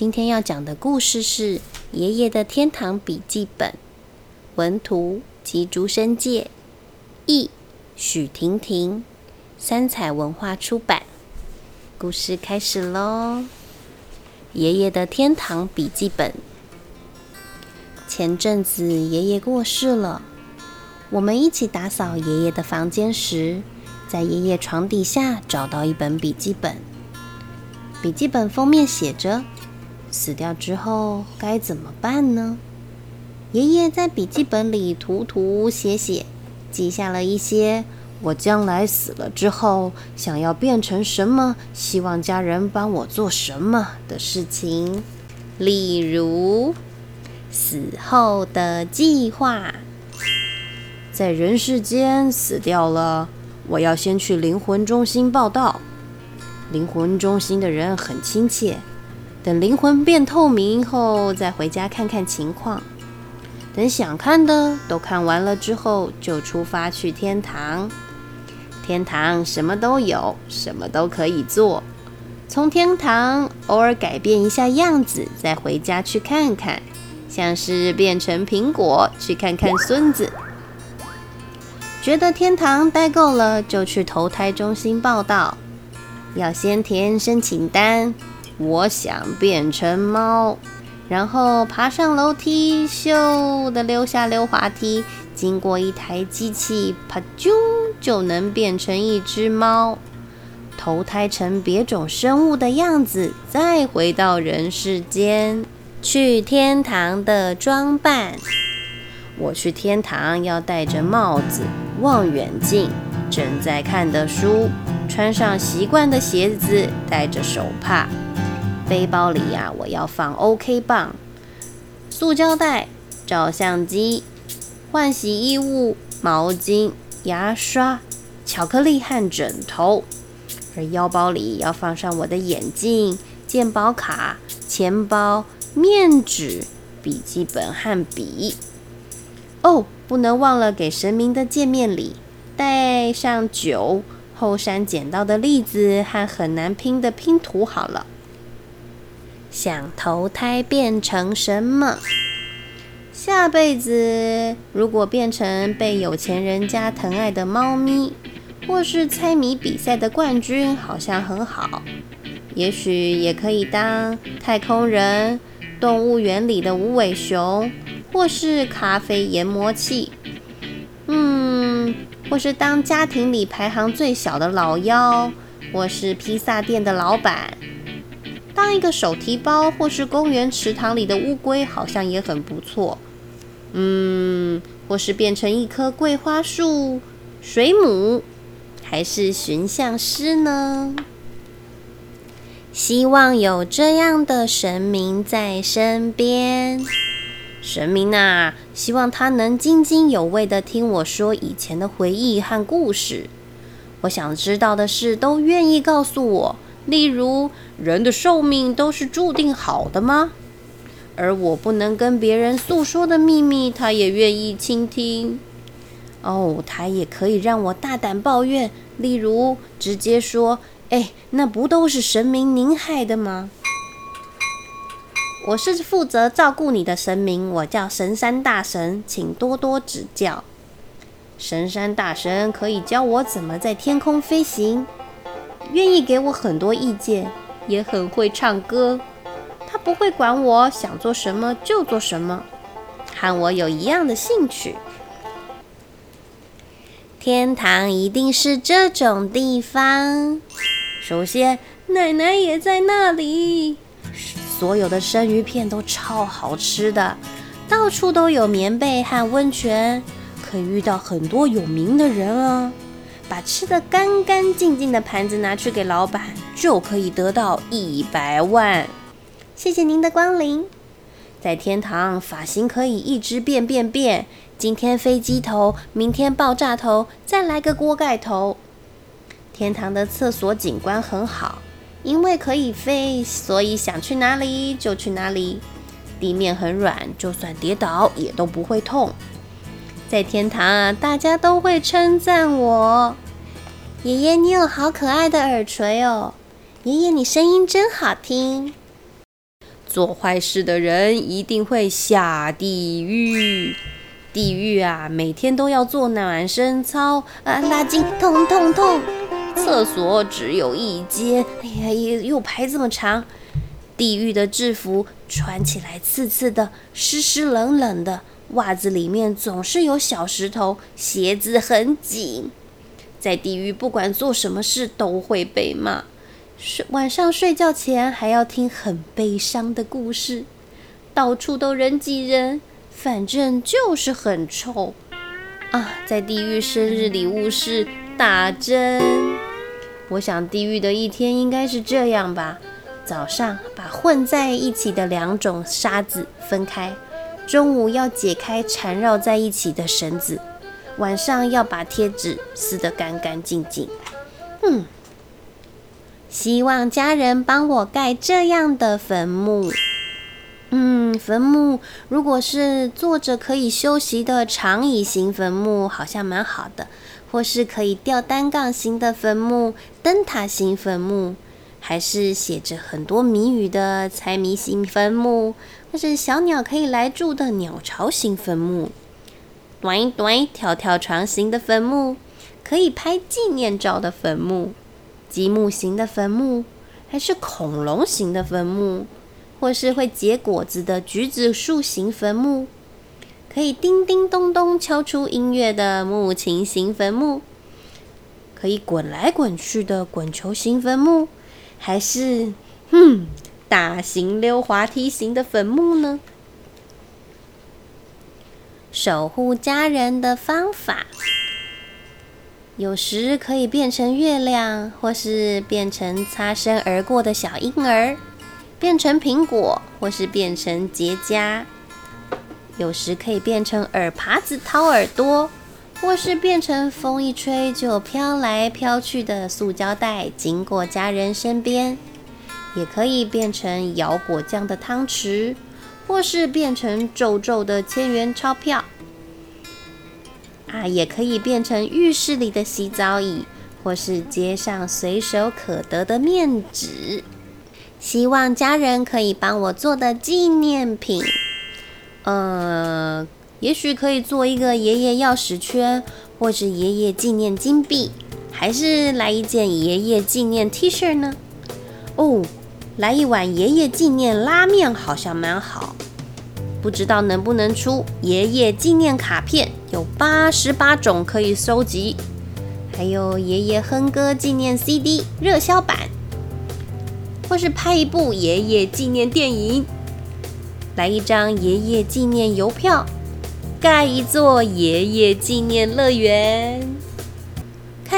今天要讲的故事是《爷爷的天堂笔记本》，文图及竹生介，译许婷婷，三彩文化出版。故事开始喽！爷爷的天堂笔记本。前阵子爷爷过世了，我们一起打扫爷爷的房间时，在爷爷床底下找到一本笔记本。笔记本封面写着。死掉之后该怎么办呢？爷爷在笔记本里涂涂写写，记下了一些我将来死了之后想要变成什么，希望家人帮我做什么的事情。例如，死后的计划，在人世间死掉了，我要先去灵魂中心报道。灵魂中心的人很亲切。等灵魂变透明后，再回家看看情况。等想看的都看完了之后，就出发去天堂。天堂什么都有，什么都可以做。从天堂偶尔改变一下样子，再回家去看看，像是变成苹果去看看孙子。觉得天堂待够了，就去投胎中心报道。要先填申请单。我想变成猫，然后爬上楼梯，咻的溜下溜滑梯，经过一台机器，啪啾就能变成一只猫，投胎成别种生物的样子，再回到人世间，去天堂的装扮。我去天堂要戴着帽子、望远镜、正在看的书，穿上习惯的鞋子，戴着手帕。背包里呀，我要放 OK 棒、塑胶袋、照相机、换洗衣物、毛巾、牙刷、巧克力和枕头。而腰包里要放上我的眼镜、健保卡、钱包、面纸、笔记本和笔。哦，不能忘了给神明的见面礼带上酒、后山捡到的栗子和很难拼的拼图。好了。想投胎变成什么？下辈子如果变成被有钱人家疼爱的猫咪，或是猜谜比赛的冠军，好像很好。也许也可以当太空人、动物园里的无尾熊，或是咖啡研磨器。嗯，或是当家庭里排行最小的老幺，或是披萨店的老板。当一个手提包，或是公园池塘里的乌龟，好像也很不错。嗯，或是变成一棵桂花树、水母，还是寻象师呢？希望有这样的神明在身边。神明啊，希望他能津津有味的听我说以前的回忆和故事。我想知道的事，都愿意告诉我。例如，人的寿命都是注定好的吗？而我不能跟别人诉说的秘密，他也愿意倾听。哦，他也可以让我大胆抱怨，例如直接说：“哎，那不都是神明您害的吗？”我是负责照顾你的神明，我叫神山大神，请多多指教。神山大神可以教我怎么在天空飞行。愿意给我很多意见，也很会唱歌。他不会管我想做什么就做什么，和我有一样的兴趣。天堂一定是这种地方。首先，奶奶也在那里。所有的生鱼片都超好吃的，到处都有棉被和温泉，可以遇到很多有名的人啊。把吃的干干净净的盘子拿去给老板，就可以得到一百万。谢谢您的光临。在天堂，发型可以一直变变变，今天飞机头，明天爆炸头，再来个锅盖头。天堂的厕所景观很好，因为可以飞，所以想去哪里就去哪里。地面很软，就算跌倒也都不会痛。在天堂啊，大家都会称赞我。爷爷，你有好可爱的耳垂哦！爷爷，你声音真好听。做坏事的人一定会下地狱。地狱啊，每天都要做暖身操啊，拉筋，痛痛痛。厕所只有一间，哎呀，又又排这么长。地狱的制服穿起来刺刺的，湿湿冷冷的，袜子里面总是有小石头，鞋子很紧。在地狱，不管做什么事都会被骂。睡晚上睡觉前还要听很悲伤的故事，到处都人挤人，反正就是很臭啊！在地狱，生日礼物是打针。我想地狱的一天应该是这样吧：早上把混在一起的两种沙子分开，中午要解开缠绕在一起的绳子，晚上要把贴纸撕得干干净净。嗯。希望家人帮我盖这样的坟墓。嗯，坟墓如果是坐着可以休息的长椅型坟墓，好像蛮好的；或是可以吊单杠型的坟墓、灯塔型坟墓，还是写着很多谜语的猜谜型坟墓，或是小鸟可以来住的鸟巢型坟墓，短短跳跳床型的坟墓，可以拍纪念照的坟墓。积木型的坟墓，还是恐龙型的坟墓，或是会结果子的橘子树型坟墓，可以叮叮咚咚敲出音乐的木琴型坟墓，可以滚来滚去的滚球型坟墓，还是嗯大型溜滑梯型的坟墓呢？守护家人的方法。有时可以变成月亮，或是变成擦身而过的小婴儿；变成苹果，或是变成结痂；有时可以变成耳耙子掏耳朵，或是变成风一吹就飘来飘去的塑胶袋，经过家人身边；也可以变成摇果酱的汤匙，或是变成皱皱的千元钞票。啊，也可以变成浴室里的洗澡椅，或是街上随手可得的面纸。希望家人可以帮我做的纪念品，呃，也许可以做一个爷爷钥匙圈，或是爷爷纪念金币，还是来一件爷爷纪念 T 恤呢？哦，来一碗爷爷纪念拉面好像蛮好。不知道能不能出爷爷纪念卡片，有八十八种可以收集，还有爷爷哼歌纪念 CD 热销版，或是拍一部爷爷纪念电影，来一张爷爷纪念邮票，盖一座爷爷纪念乐园。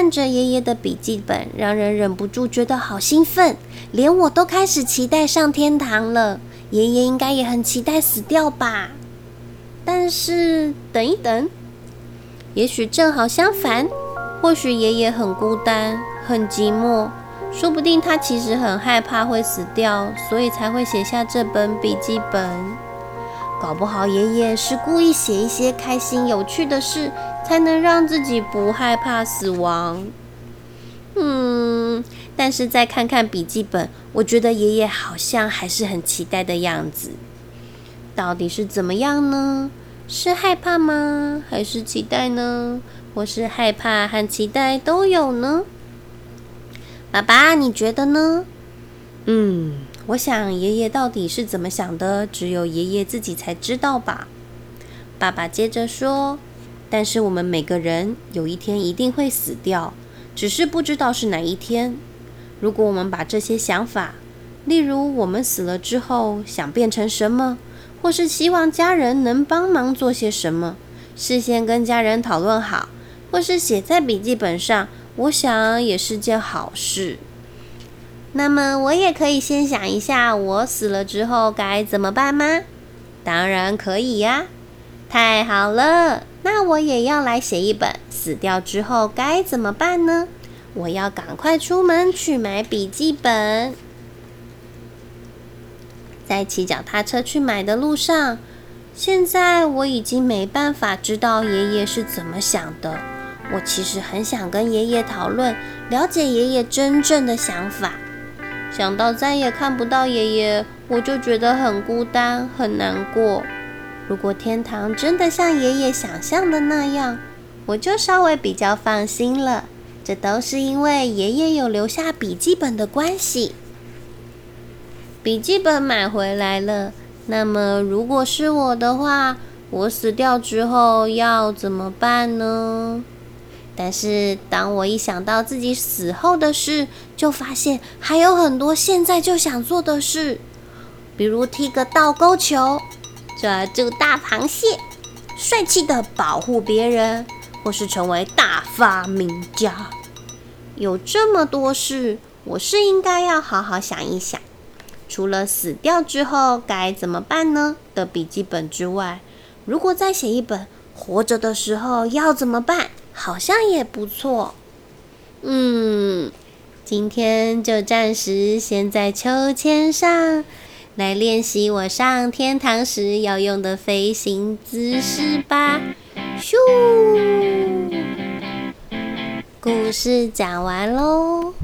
看着爷爷的笔记本，让人忍不住觉得好兴奋，连我都开始期待上天堂了。爷爷应该也很期待死掉吧？但是等一等，也许正好相反。或许爷爷很孤单、很寂寞，说不定他其实很害怕会死掉，所以才会写下这本笔记本。搞不好爷爷是故意写一些开心、有趣的事，才能让自己不害怕死亡。嗯。但是再看看笔记本，我觉得爷爷好像还是很期待的样子。到底是怎么样呢？是害怕吗？还是期待呢？或是害怕和期待都有呢？爸爸，你觉得呢？嗯，我想爷爷到底是怎么想的，只有爷爷自己才知道吧。爸爸接着说：“但是我们每个人有一天一定会死掉，只是不知道是哪一天。”如果我们把这些想法，例如我们死了之后想变成什么，或是希望家人能帮忙做些什么，事先跟家人讨论好，或是写在笔记本上，我想也是件好事。那么我也可以先想一下，我死了之后该怎么办吗？当然可以呀！太好了，那我也要来写一本，死掉之后该怎么办呢？我要赶快出门去买笔记本。在骑脚踏车去买的路上，现在我已经没办法知道爷爷是怎么想的。我其实很想跟爷爷讨论，了解爷爷真正的想法。想到再也看不到爷爷，我就觉得很孤单、很难过。如果天堂真的像爷爷想象的那样，我就稍微比较放心了。这都是因为爷爷有留下笔记本的关系。笔记本买回来了，那么如果是我的话，我死掉之后要怎么办呢？但是当我一想到自己死后的事，就发现还有很多现在就想做的事，比如踢个倒钩球。抓住大螃蟹，帅气的保护别人，或是成为大发明家，有这么多事，我是应该要好好想一想。除了死掉之后该怎么办呢的笔记本之外，如果再写一本活着的时候要怎么办，好像也不错。嗯，今天就暂时先在秋千上。来练习我上天堂时要用的飞行姿势吧！咻，故事讲完喽。